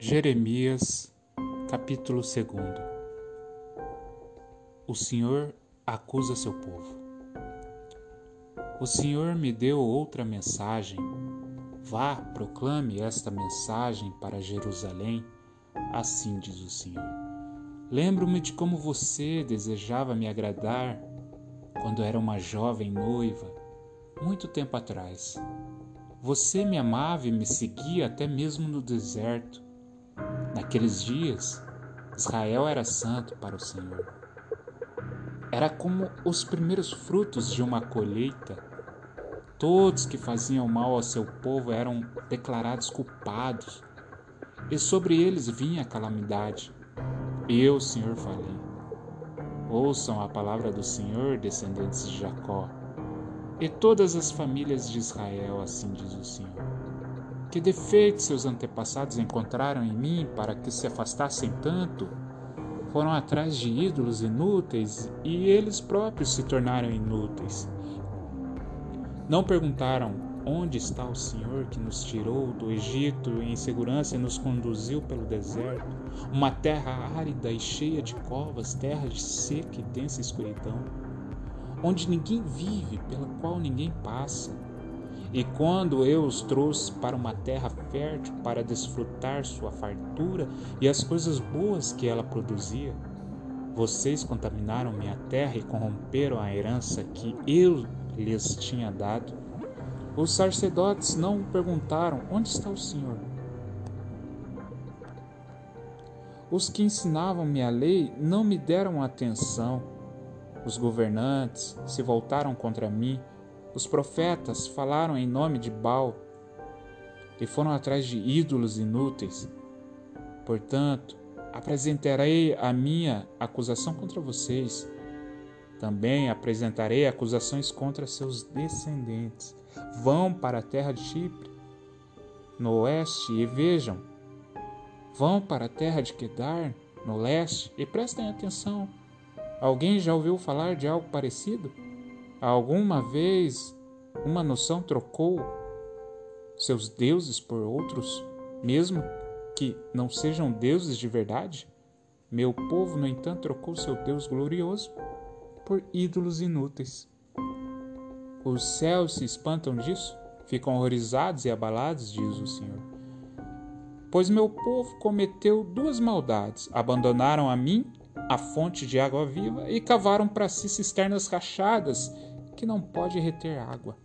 Jeremias, capítulo 2 O Senhor acusa seu povo. O Senhor me deu outra mensagem. Vá, proclame esta mensagem para Jerusalém. Assim diz o Senhor. Lembro-me de como você desejava me agradar quando era uma jovem noiva, muito tempo atrás. Você me amava e me seguia até mesmo no deserto Naqueles dias, Israel era santo para o Senhor. Era como os primeiros frutos de uma colheita. Todos que faziam mal ao seu povo eram declarados culpados, e sobre eles vinha a calamidade. Eu, Senhor, falei. Ouçam a palavra do Senhor, descendentes de Jacó, e todas as famílias de Israel, assim diz o Senhor. Que defeitos seus antepassados encontraram em mim para que se afastassem tanto? Foram atrás de ídolos inúteis e eles próprios se tornaram inúteis. Não perguntaram onde está o Senhor que nos tirou do Egito em segurança e nos conduziu pelo deserto, uma terra árida e cheia de covas, terra de seca e densa escuridão, onde ninguém vive, pela qual ninguém passa e quando eu os trouxe para uma terra fértil para desfrutar sua fartura e as coisas boas que ela produzia, vocês contaminaram minha terra e corromperam a herança que eu lhes tinha dado. Os sacerdotes não perguntaram: Onde está o Senhor? Os que ensinavam-me a lei não me deram atenção. Os governantes se voltaram contra mim os profetas falaram em nome de Baal e foram atrás de ídolos inúteis. Portanto, apresentarei a minha acusação contra vocês. Também apresentarei acusações contra seus descendentes. Vão para a terra de Chipre, no oeste, e vejam. Vão para a terra de Kedar, no leste, e prestem atenção. Alguém já ouviu falar de algo parecido? Alguma vez uma noção trocou seus deuses por outros, mesmo que não sejam deuses de verdade? Meu povo, no entanto, trocou seu Deus glorioso por ídolos inúteis. Os céus se espantam disso, ficam horrorizados e abalados, diz o Senhor. Pois meu povo cometeu duas maldades: abandonaram a mim, a fonte de água viva, e cavaram para si cisternas rachadas que não pode reter água.